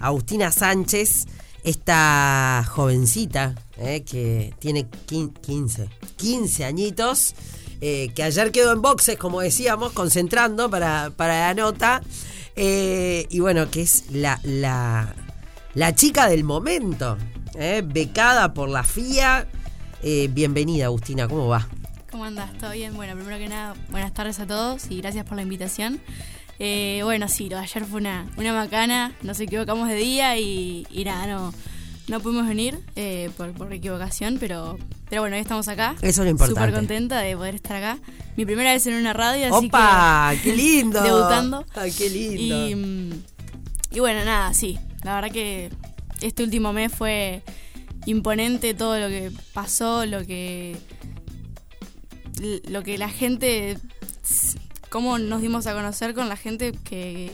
Agustina Sánchez, esta jovencita eh, que tiene 15, 15 añitos, eh, que ayer quedó en boxes, como decíamos, concentrando para, para la nota. Eh, y bueno, que es la, la, la chica del momento, becada por la FIA. bienvenida, Agustina, ¿cómo va? ¿Cómo andas? ¿Todo bien? Bueno, primero que nada, buenas tardes a todos y gracias por la invitación. Eh, bueno, sí, lo de ayer fue una, una macana, nos equivocamos de día y, nada, no, no pudimos venir eh, por, equivocación, pero, pero bueno, hoy estamos acá. Eso es lo importante. Súper contenta de poder estar acá. Mi primera vez en una radio, así ¡Opa! ¡Qué lindo! debutando. ¡Ay, qué lindo! Y, y bueno, nada, sí, la verdad que este último mes fue imponente todo lo que pasó, lo que lo que la gente, cómo nos dimos a conocer con la gente que,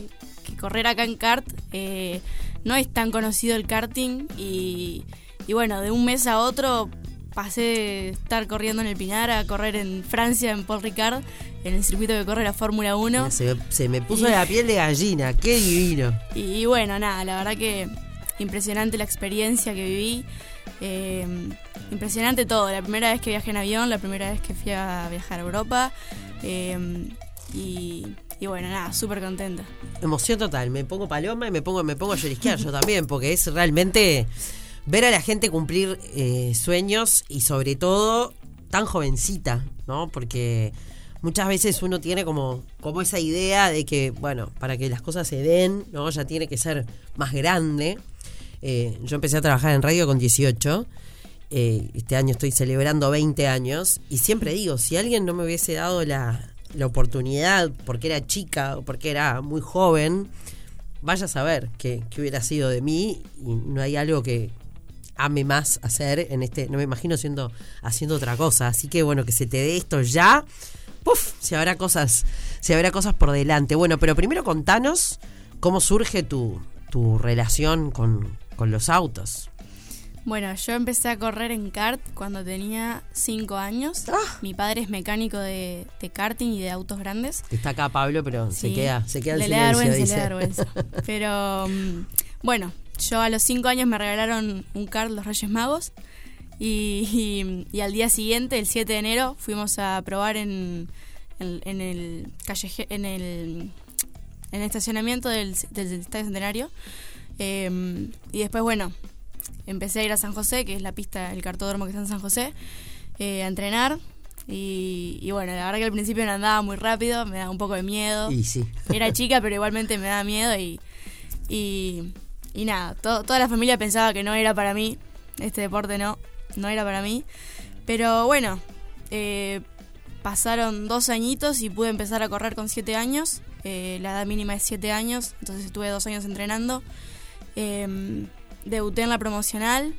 correr acá en kart, eh, no es tan conocido el karting y, bueno, de un mes a otro pasé de estar corriendo en el Pinar a correr en Francia, en Paul Ricard, en el circuito que corre la Fórmula 1. Se, me puso la piel de gallina, qué divino. Y, bueno, nada, la verdad que impresionante la experiencia que viví. Eh, impresionante todo. La primera vez que viajé en avión, la primera vez que fui a viajar a Europa. Eh, y, bueno, nada, súper contenta. Emoción total. Me pongo paloma y me pongo, me pongo a llorisquear yo también, porque es realmente ver a la gente cumplir eh, sueños y sobre todo tan jovencita, ¿no? Porque muchas veces uno tiene como, como esa idea de que, bueno, para que las cosas se den, ¿no? Ya tiene que ser más grande. Eh, yo empecé a trabajar en radio con 18 eh, este año estoy celebrando 20 años y siempre digo, si alguien no me hubiese dado la, oportunidad porque era chica o porque era muy joven, vaya a saber qué, hubiera sido de mí y no hay algo que ame más hacer en este, no me imagino siendo, haciendo otra cosa, así que bueno, que se te dé esto ya, ¡puf! Se habrá cosas, se habrá cosas por delante. Bueno, pero primero contanos cómo surge tu, tu relación con, con los autos. Bueno, yo empecé a correr en kart cuando tenía 5 años. Ah. Mi padre es mecánico de, karting y de autos grandes. Está acá Pablo, pero se queda, se queda le, le da vergüenza, le da vergüenza. Pero mm, bueno, yo a los 5 años me regalaron un kart los Reyes Magos. Y, al día siguiente, el 7 de enero, fuimos a probar en, en, el calle, en el en el estacionamiento del, Estadio Centenario. Em, y después, bueno, empecé a ir a San José, que es la pista, el cartódromo que está en San José, eh, a entrenar. Y, bueno, la verdad que al principio no andaba muy rápido, me daba un poco de miedo. Y sí. Era chica, pero igualmente me daba miedo y, y, nada, toda la familia pensaba que no era para mí, este deporte no, no era para mí. Pero bueno, eh, pasaron dos añitos y pude empezar a correr con siete años. Eh, la edad mínima es siete años, entonces estuve dos años entrenando. Eh, debuté en la promocional,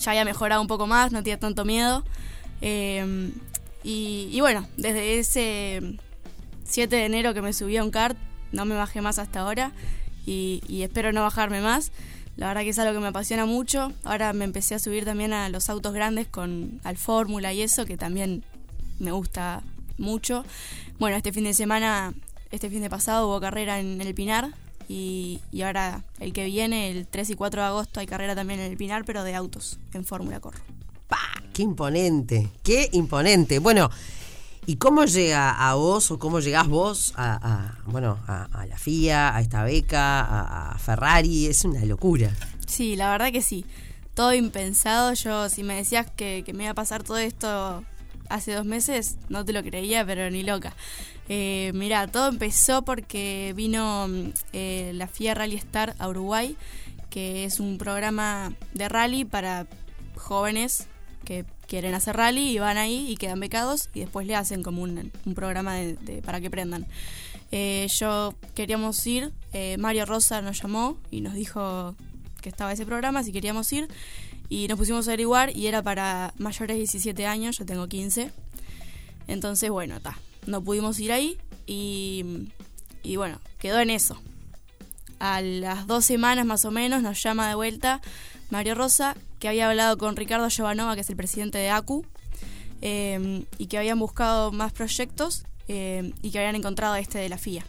ya había mejorado un poco más, no tenía tanto miedo. Em, y, bueno, desde ese 7 de enero que me subí a un kart, no me bajé más hasta ahora y, espero no bajarme más. La verdad que es algo que me apasiona mucho. Ahora me empecé a subir también a los autos grandes con al Fórmula y eso, que también me gusta mucho. Bueno, este fin de semana, este fin de pasado hubo carrera en el Pinar, y, ahora el que viene, el 3 y 4 de agosto, hay carrera también en el Pinar, pero de autos, en Fórmula Corro. ¡Pah! ¡Qué imponente! ¡Qué imponente! Bueno, ¿y cómo llega a vos o cómo llegás vos a, bueno, a, la FIA, a esta beca, a, Ferrari? Es una locura. Sí, la verdad que sí. Todo impensado. Yo, si me decías que, que me iba a pasar todo esto hace dos meses, no te lo creía, pero ni loca. Eh, todo empezó porque vino eh, la FIA Rally Star a Uruguay, que es un programa de rally para jóvenes que quieren hacer rally y van ahí y quedan becados y después le hacen como un, programa para que prendan. Eh, yo queríamos ir, eh, Mario Rosa nos llamó y nos dijo que estaba ese programa, si queríamos ir, y nos pusimos a averiguar y era para mayores de 17 años, yo tengo 15. Entonces, bueno, está no pudimos ir ahí y, y bueno, quedó en eso. A las dos semanas más o menos nos llama de vuelta Mario Rosa, que había hablado con Ricardo Giovanova, que es el presidente de ACU, em, y que habían buscado más proyectos em, y que habían encontrado este de la FIA.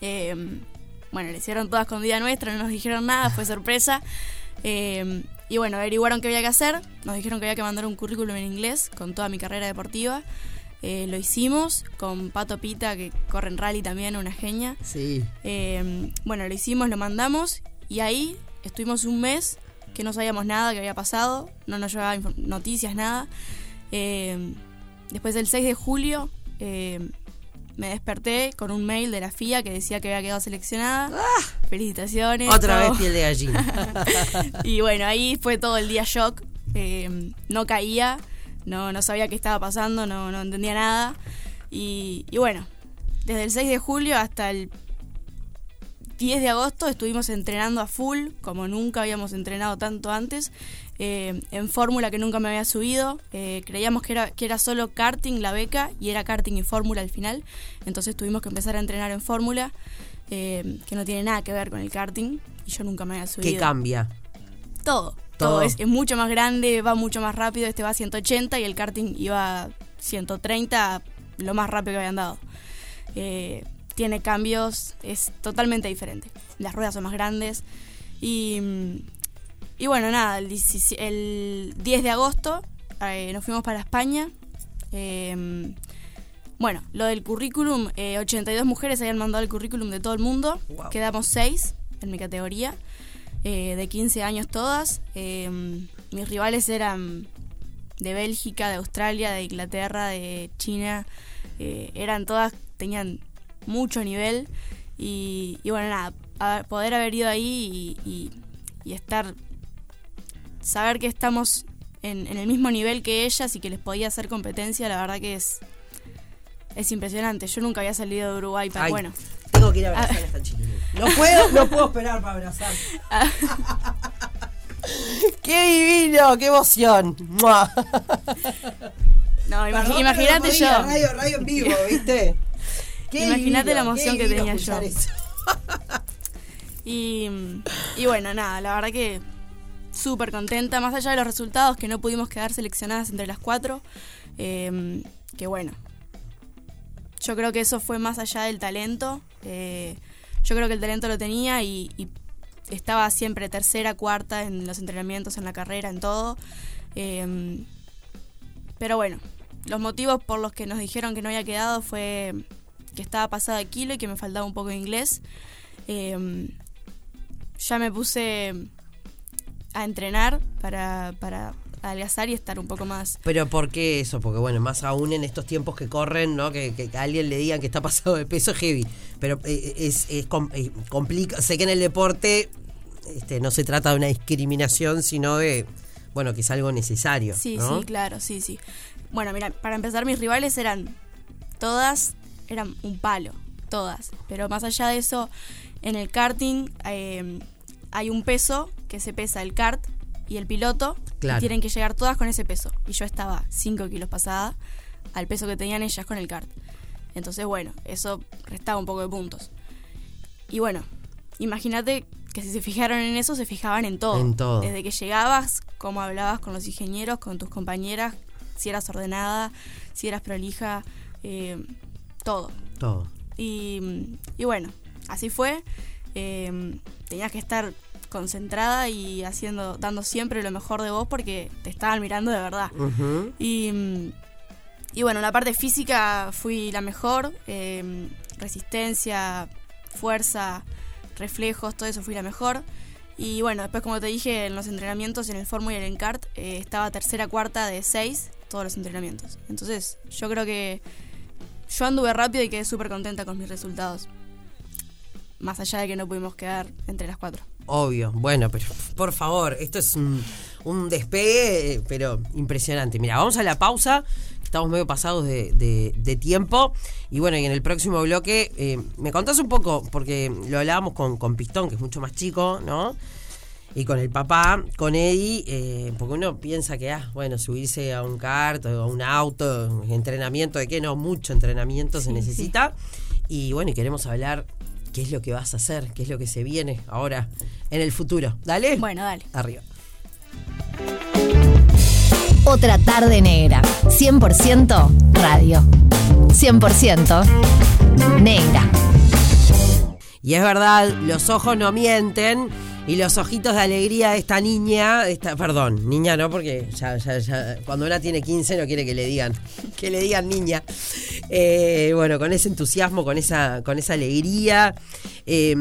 Em, bueno, le hicieron todas con día nuestra, no nos dijeron nada, fue sorpresa. Y bueno, averiguaron qué había que hacer, nos dijeron que había que mandar un currículum en inglés con toda mi carrera deportiva. Eh, lo hicimos con Pato Pita, que corre en rally también, una genia. Sí. Eh, bueno, lo hicimos, lo mandamos y ahí estuvimos un mes que no sabíamos nada que había pasado, no nos llevaba info- noticias, nada. Eh, después del 6 de julio me desperté con un mail de la FIA que decía que había quedado seleccionada. Felicitaciones. Otra todo. vez piel de gallina. Y bueno, ahí fue todo el día shock. No caía, no, no sabía qué estaba pasando, no, no entendía nada. Y, y bueno, desde el 6 de julio hasta el 10 de agosto estuvimos entrenando a full, como nunca habíamos entrenado tanto antes, eh, en fórmula que nunca me había subido. Eh, creíamos que era, que era solo karting la beca y era karting y fórmula al final. Entonces tuvimos que empezar a entrenar en fórmula, eh, que no tiene nada que ver con el karting. Y yo nunca me había subido. ¿Qué cambia? Todo. Todo. Todo. Es, es mucho más grande, va mucho más rápido. Este va a 180 y el karting iba a 130, lo más rápido que habían dado. Eh, tiene cambios, es totalmente diferente. Las ruedas son más grandes. Y, y bueno, nada, el, 17 el 10 de agosto eh, nos fuimos para España. Eh, bueno, lo del currículum, eh, 82 mujeres habían mandado el currículum de todo el mundo. Wow. Quedamos 6 en mi categoría, eh, de 15 años todas. Eh, mis rivales eran de Bélgica, de Australia, de Inglaterra, de China. Eh, eran todas, tenían mucho nivel. Y, y bueno, nada, a- poder haber ido ahí y, y- y estar, saber que estamos en, en el mismo nivel que ellas y que les podía hacer competencia, la verdad que es, es impresionante. Yo nunca había salido de Uruguay, pero Ay, bueno. Tengo que ir a abrazar a esta chiquilina. No puedo, no puedo esperar para abrazar. ¡Qué divino! ¡Qué emoción! ¡Mua! No, imagínate yo. Radio, radio en vivo, ¿viste? Qué Imagínate la emoción qué que tenía yo. eso. Y, y bueno, nada, la verdad que súper contenta, más allá de los resultados, que no pudimos quedar seleccionadas entre las cuatro, eh, que bueno, yo creo que eso fue más allá del talento, eh, yo creo que el talento lo tenía y, estaba siempre tercera, cuarta en los entrenamientos, en la carrera, en todo. eh, pero bueno, los motivos por los que nos dijeron que no había quedado fue que estaba pasada de kilo y que me faltaba un poco de inglés. Eh, ya me puse a entrenar para, para adelgazar y estar un poco más. Pero ¿por qué eso? Porque bueno, más aún en estos tiempos que corren, ¿no? Que, que a alguien le digan que está pasado de peso es heavy. Pero eh, es, es com- eh, complica. Sé que en el deporte este, no se trata de una discriminación, sino de, bueno, que es algo necesario. Sí, ¿no? sí, claro, sí, sí. Bueno, mira, para empezar, mis rivales eran todas, eran un palo, todas. Pero más allá de eso, en el karting eh, hay un peso que se pesa el kart y el piloto. Claro. Y tienen que llegar todas con ese peso. Y yo estaba 5 kilos pasada al peso que tenían ellas con el kart. Entonces, bueno, eso restaba un poco de puntos. Y bueno, imagínate que si se fijaron en eso, se fijaban en todo. En todo. Desde que llegabas, cómo hablabas con los ingenieros, con tus compañeras, si eras ordenada, si eras prolija, eh, todo. Todo. Y, y bueno, así fue. Eh, tenías que estar concentrada y haciendo, dando siempre lo mejor de vos porque te estaban mirando de verdad. Y, mm, y bueno, en la parte física fui la mejor. eh, resistencia, fuerza, reflejos, todo eso fui la mejor. Y bueno, después como te dije, en los entrenamientos, en el Fórmula y el Encart, eh, estaba tercera, cuarta de seis, todos los entrenamientos. Entonces, yo creo que yo anduve rápido y quedé súper contenta con mis resultados. Más allá de que no pudimos quedar entre las cuatro. Obvio. Bueno, pero por favor, esto es un, un despegue, eh, pero impresionante. Mira, vamos a la pausa. Estamos medio pasados de, de- de tiempo. Y bueno, y en el próximo bloque, eh, me contás un poco, porque lo hablábamos con, con Pistón, que es mucho más chico, ¿no? Y con el papá, con Eddie, eh, porque uno piensa que, ah, bueno, subirse a un kart o a un auto, entrenamiento, de qué no, mucho entrenamiento se necesita. Y bueno, y queremos hablar qué es lo que vas a hacer, qué es lo que se viene ahora en el futuro. Dale. Bueno, dale. Arriba. Otra tarde negra. 100% radio. 100% negra. Y es verdad, los ojos no mienten y los ojitos de alegría de esta niña, esta, perdón, niña no, porque ya, ya, ya, cuando una tiene 15 no quiere que le digan, que le digan niña. Eh, bueno, con ese entusiasmo, con esa, con esa alegría. Eh,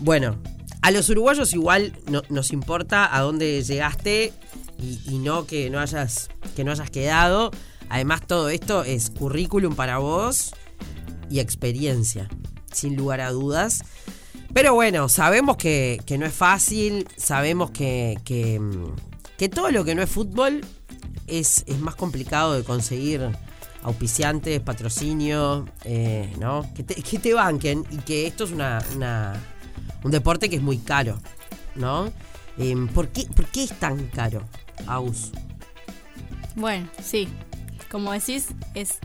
bueno, a los uruguayos igual no, nos importa a dónde llegaste y, y no que no hayas, que no hayas quedado. Además, todo esto es currículum para vos y experiencia, sin lugar a dudas. Pero bueno, sabemos que, que no es fácil, sabemos que, que, que todo lo que no es fútbol es, es más complicado de conseguir auspiciantes, patrocinio, eh, ¿no? Que te, que te banquen y que esto es una, un deporte que es muy caro, ¿no? Em, ¿por, qué, ¿Por qué es tan caro, Aus? Bueno, sí. Como decís, es,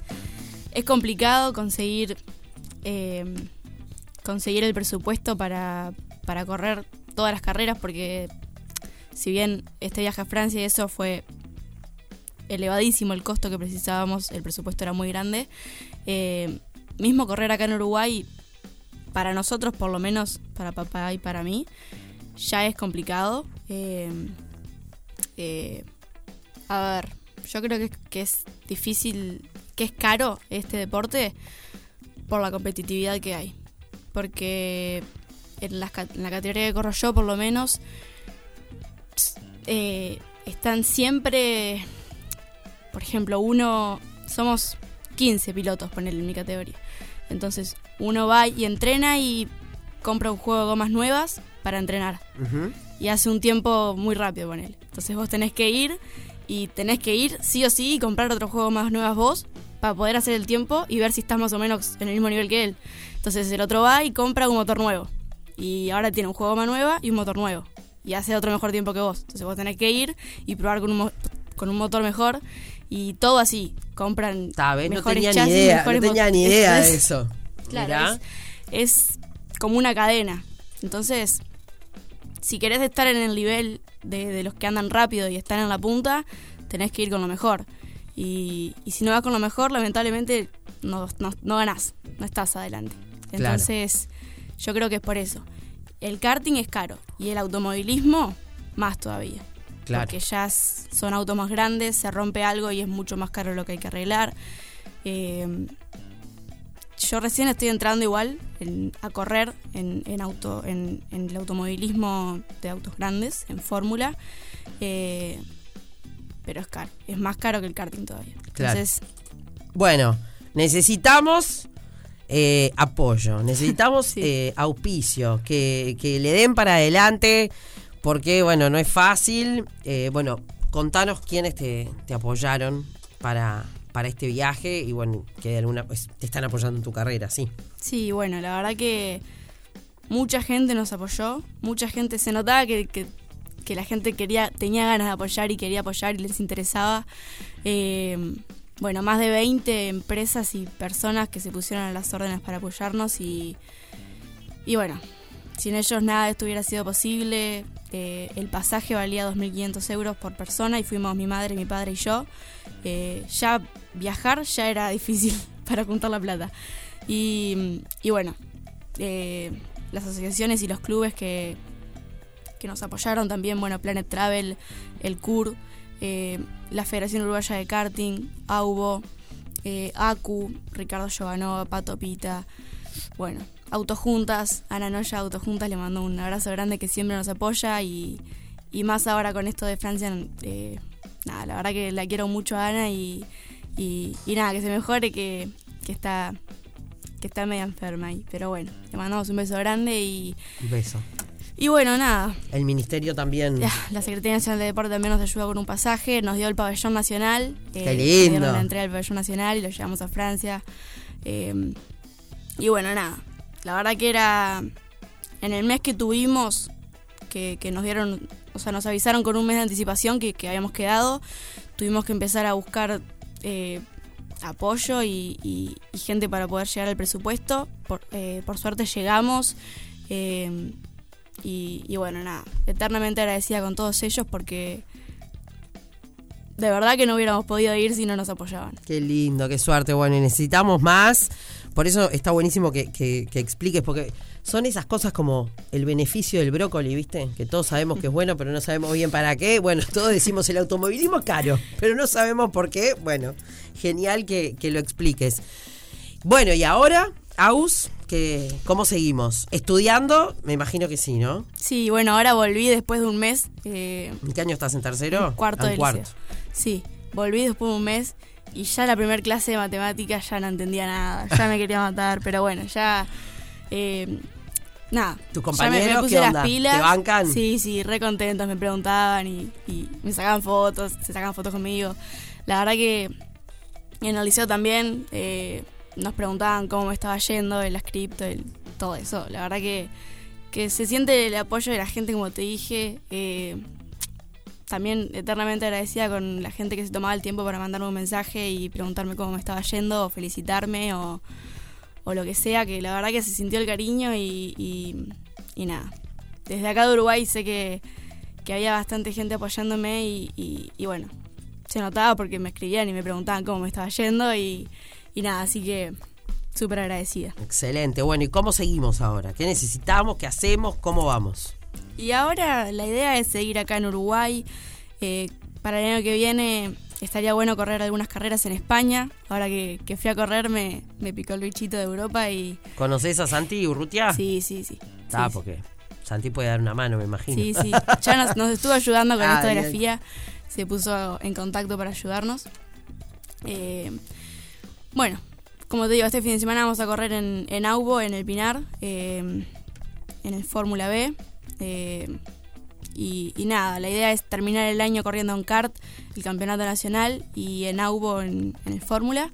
es complicado conseguir eh, conseguir el presupuesto para, para correr todas las carreras porque si bien este viaje a Francia y eso fue elevadísimo el costo que precisábamos, el presupuesto era muy grande, eh, mismo correr acá en Uruguay, para nosotros por lo menos, para papá y para mí, ya es complicado. Eh, eh, a ver, yo creo que, que es difícil, que es caro este deporte por la competitividad que hay. Porque en, ca- en la categoría que corro yo, por lo menos, eh, están siempre, por ejemplo, uno, somos 15 pilotos, ponerle en mi categoría. Entonces, uno va y entrena y compra un juego de gomas nuevas para entrenar y hace un tiempo muy rápido con él. Entonces vos tenés que ir y tenés que ir sí o sí y comprar otro juego más nuevas vos para poder hacer el tiempo y ver si estás más o menos en el mismo nivel que él. Entonces el otro va y compra un motor nuevo. Y ahora tiene un juego más nueva y un motor nuevo. Y hace otro mejor tiempo que vos. Entonces vos tenés que ir y probar con un, con un motor mejor. Y todo así. Compran ¿ves? No tenía ni idea, no tenía ni idea Es- de eso. Claro, es como una cadena. Entonces, si querés estar en el nivel de, de los que andan rápido y están en la punta, tenés que ir con lo mejor. Y, y si no vas con lo mejor, lamentablemente no, no, no ganás, no estás adelante. Claro. Entonces, yo creo que es por eso. El karting es caro y el automovilismo más todavía. Claro. Porque ya son autos más grandes, se rompe algo y es mucho más caro lo que hay que arreglar. Eh, yo recién estoy entrando igual en- a correr en, en auto, en, en el automovilismo de autos grandes, en fórmula. eh, pero es caro, es más caro que el karting todavía. Claro. Entonces, Bueno, necesitamos eh, apoyo, necesitamos Sí. eh, auspicio, que, que le den para adelante, porque bueno, no es fácil. Eh, bueno, contanos quiénes te, te apoyaron para, para este viaje y bueno, que de alguna pues, te están apoyando en tu carrera, sí. Sí, bueno, la verdad que mucha gente nos apoyó, mucha gente se notaba que, que- que la gente quería, tenía ganas de apoyar y quería apoyar y les interesaba. Eh, bueno, más de 20 empresas y personas que se pusieron a las órdenes para apoyarnos y, y bueno, sin ellos nada de esto hubiera sido posible. Eh, el pasaje valía 2.500 euros por persona y fuimos mi madre, mi padre y yo. Eh, ya viajar ya era difícil para juntar la plata. Y, y bueno, las asociaciones y los clubes que, que nos apoyaron también, bueno, Planet Travel, el CUR, eh, la Federación Uruguaya de Karting, AUBO, eh, ACU, Ricardo Giovanova, Pato Pita, bueno, Autojuntas, Ana Noya, Autojuntas, le mando un abrazo grande que siempre nos apoya y, más ahora con esto de Francia, eh, nada, la verdad que la quiero mucho a Ana y, nada, que se mejore, que, que está que está media enferma ahí. Pero bueno, le mandamos un beso grande y, Un beso. Y bueno, nada. El ministerio también. La Secretaría Nacional de Deporte también nos ayudó con un pasaje, nos dio el pabellón nacional. eh, Qué nos lindo. dieron la entrega del pabellón nacional y lo llevamos a Francia. eh, y bueno, nada. La verdad que era. En el mes que tuvimos, que, que nos dieron. O sea, nos avisaron con un mes de anticipación que, que habíamos quedado. Tuvimos que empezar a buscar eh, apoyo y, y- y gente para poder llegar al presupuesto. Por, eh, por suerte llegamos. Y, bueno, nada, eternamente agradecida con todos ellos porque de verdad que no hubiéramos podido ir si no nos apoyaban. Qué lindo, qué suerte. Bueno, necesitamos más Por eso está buenísimo que, que- que expliques, porque son esas cosas como el beneficio del brócoli, ¿viste? Que todos sabemos que es bueno, pero no sabemos bien para qué. Bueno, todos decimos el automovilismo es caro, pero no sabemos por qué. Bueno, genial que, que lo expliques. Bueno, y ahora, Aus, que, ¿cómo seguimos? ¿Estudiando? Me imagino que sí, ¿no? Sí, bueno, ahora volví después de un mes. eh, ¿En qué año estás en tercero? cuarto Ah, de en cuarto. liceo. Sí, volví después de un mes y ya la primera clase de matemáticas ya no entendía nada, ya me quería matar, pero bueno, ya... eh, nada. ¿Tus ya me- me, compañeros puse qué las onda? pilas. ¿Te bancan? Sí, sí, re contentos, me preguntaban y, y me sacaban fotos, se sacaban fotos conmigo. La verdad que en el liceo también eh, nos preguntaban cómo me estaba yendo, el script, el, todo eso. La verdad que, que se siente el apoyo de la gente, como te dije. eh, también eternamente agradecida con la gente que se tomaba el tiempo para mandarme un mensaje y preguntarme cómo me estaba yendo, o felicitarme, o, o lo que sea, que la verdad que se sintió el cariño y, nada. Desde acá de Uruguay sé que, que había bastante gente apoyándome y- y bueno, se notaba porque me escribían y me preguntaban cómo me estaba yendo y, y nada, así que súper agradecida. Excelente. Bueno, ¿y cómo seguimos ahora? ¿Qué necesitamos? ¿Qué hacemos? ¿Cómo vamos? Y ahora la idea es seguir acá en Uruguay. Eh, para el año que viene estaría bueno correr algunas carreras en España. Ahora que, que fui a correr me, me picó el bichito de Europa y ¿Conoces a Santi Urrutia? sí, sí, sí. Ah, Sí, porque Santi puede dar una mano, me imagino. Sí, sí. Ya nos, nos estuvo ayudando con Ah, esto de la. FIA. Se puso en contacto para ayudarnos. Eh, bueno, como te digo, este fin de semana vamos a correr en, en Aubo, en el Pinar, eh, en el Fórmula B. eh, y, y nada, la idea es terminar el año corriendo en kart, el campeonato nacional, y en Aubo en, en el Fórmula.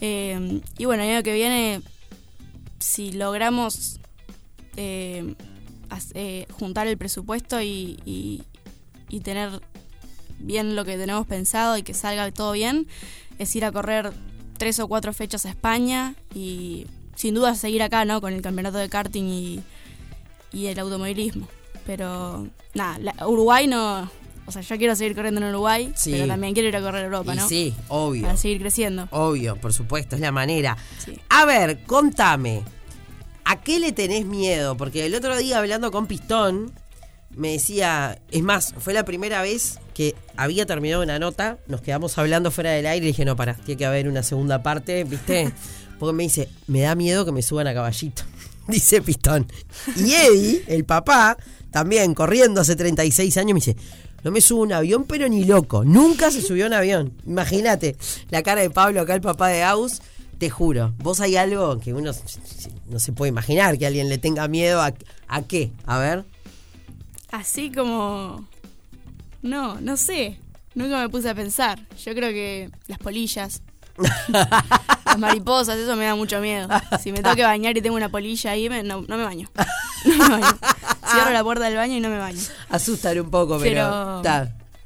Eh, y bueno, el año que viene, si logramos eh, juntar el presupuesto y, y- y tener bien lo que tenemos pensado y que salga todo bien, es ir a correr tres o cuatro fechas a España y sin duda seguir acá, ¿no? Con el campeonato de karting y, y el automovilismo. Pero nada, la- Uruguay no... O sea, yo quiero seguir corriendo en Uruguay, Sí. pero también quiero ir a correr a Europa, Y ¿no? sí, obvio. Para seguir creciendo. Obvio, por supuesto, es la manera. Sí. A ver, contame, ¿a qué le tenés miedo? Porque el otro día hablando con Pistón, me decía, es más, fue la primera vez que había terminado una nota, nos quedamos hablando fuera del aire y dije, no, para, tiene que haber una segunda parte, ¿viste? Porque me dice, me da miedo que me suban a caballito, dice Pistón. Y Eddie, el papá, también corriendo hace 36 años, me dice, no me subo a un avión, pero ni loco. Nunca se subió a un avión. Imagínate la cara de Pablo, acá el papá de Aus. Te juro, vos hay algo que uno no se puede imaginar que alguien le tenga miedo a, a qué. A ver. Así como... No, no sé. Nunca me puse a pensar. Yo creo que las polillas. las mariposas, eso me da mucho miedo. Si me tengo que bañar y tengo una polilla ahí, me- no, no me baño. No me baño. Cierro la puerta del baño y no me baño. Asustar un poco, pero.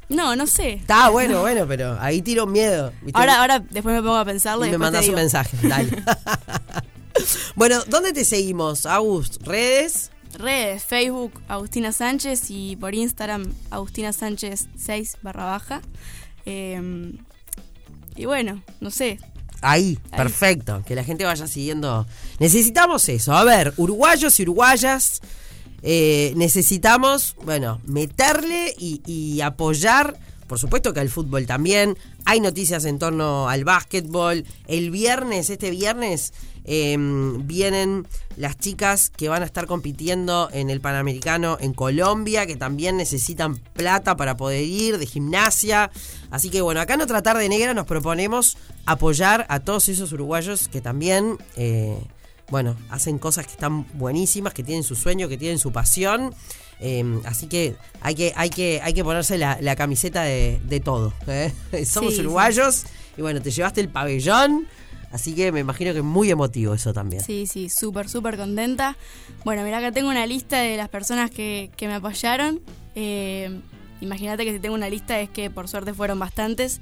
No, no sé. Está bueno, bueno, pero ahí tiro miedo. ¿viste? Ahora, ahora después me pongo a pensarlo y, y me mandas un mensaje. Dale. bueno, ¿dónde te seguimos, August? ¿Redes? Redes, Facebook, Agustina Sánchez y por Instagram, Agustina Sánchez 6 barra baja. Eh, y bueno, no sé. Ahí, Ahí. perfecto. Que la gente vaya siguiendo. Necesitamos eso. A ver, uruguayos y uruguayas. eh, necesitamos, bueno, meterle y, y apoyar. Por supuesto que al fútbol también. Hay noticias en torno al básquetbol. El viernes, este viernes, eh, vienen las chicas que van a estar compitiendo en el Panamericano en Colombia, que también necesitan plata para poder ir, de gimnasia. Así que bueno, acá en otra tarde negra nos proponemos apoyar a todos esos uruguayos que también, eh, bueno, hacen cosas que están buenísimas, que tienen su sueño, que tienen su pasión. Eh, así que hay que, hay que, hay que ponerse la, la camiseta de, de todo. ¿eh? Somos Sí, uruguayos y bueno, te llevaste el pabellón. Así que me imagino que es muy emotivo eso también. Sí, sí, súper, súper contenta. Bueno, mira, acá tengo una lista de las personas que, que me apoyaron. Eh, Imagínate que si tengo una lista es que por suerte fueron bastantes.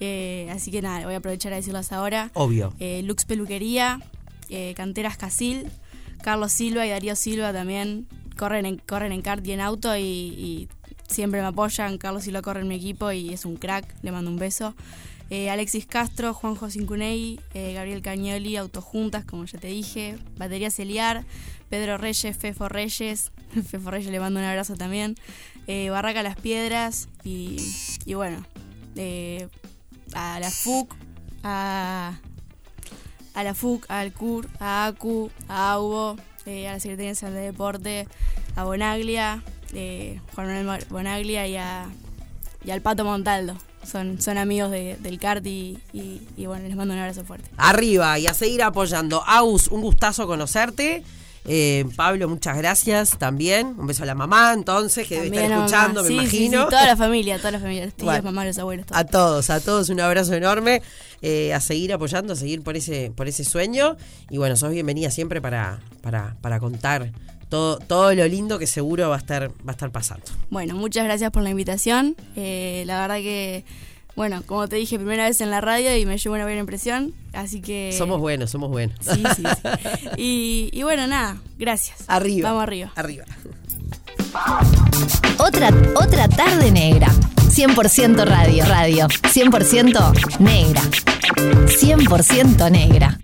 Eh, así que nada, voy a aprovechar a decirlas ahora. Obvio. Eh, Lux Peluquería, eh, Canteras Casil, Carlos Silva y Darío Silva también corren en, corren en kart y en auto y, y siempre me apoyan. Carlos y lo corre en mi equipo y es un crack, le mando un beso. Eh, Alexis Castro, Juanjo Cincunei, eh, Gabriel Cañoli, Autojuntas, como ya te dije, Batería Celiar, Pedro Reyes, Fefo Reyes, Fefo Reyes le mando un abrazo también, eh, Barraca Las Piedras y, y bueno, eh, a la FUC, a, a la FUC, al CUR, a ACU, a AUBO, a la Secretaría Nacional de Deporte, a Bonaglia, Juan Manuel Bonaglia y, a, y al Pato Montaldo. Son, son amigos de- del CART y, y- y bueno, les mando un abrazo fuerte. Arriba y a seguir apoyando. Aus, un gustazo conocerte. Eh, Pablo, muchas gracias también. Un beso a la mamá, entonces, que debe También estar a mamá. escuchando, me Sí, sí, imagino. sí, toda la familia, toda la familia, los tíos, Bueno. mamás, los abuelos, todos. A todos, a todos un abrazo enorme. eh, a seguir apoyando, a seguir por ese, por ese sueño. Y bueno, sos bienvenida siempre para, para, para contar todo, todo lo lindo que seguro va a estar, va a estar pasando. Bueno, muchas gracias por la invitación. Eh, la verdad que, bueno, como te dije, primera vez en la radio y me llevo una buena impresión. Así que. Somos buenos, somos buenos. Sí, sí, sí. Y, y bueno, nada, gracias. Arriba. Vamos arriba. Arriba. Otra, otra tarde negra. 100% radio. Radio. 100% negra. 100% negra.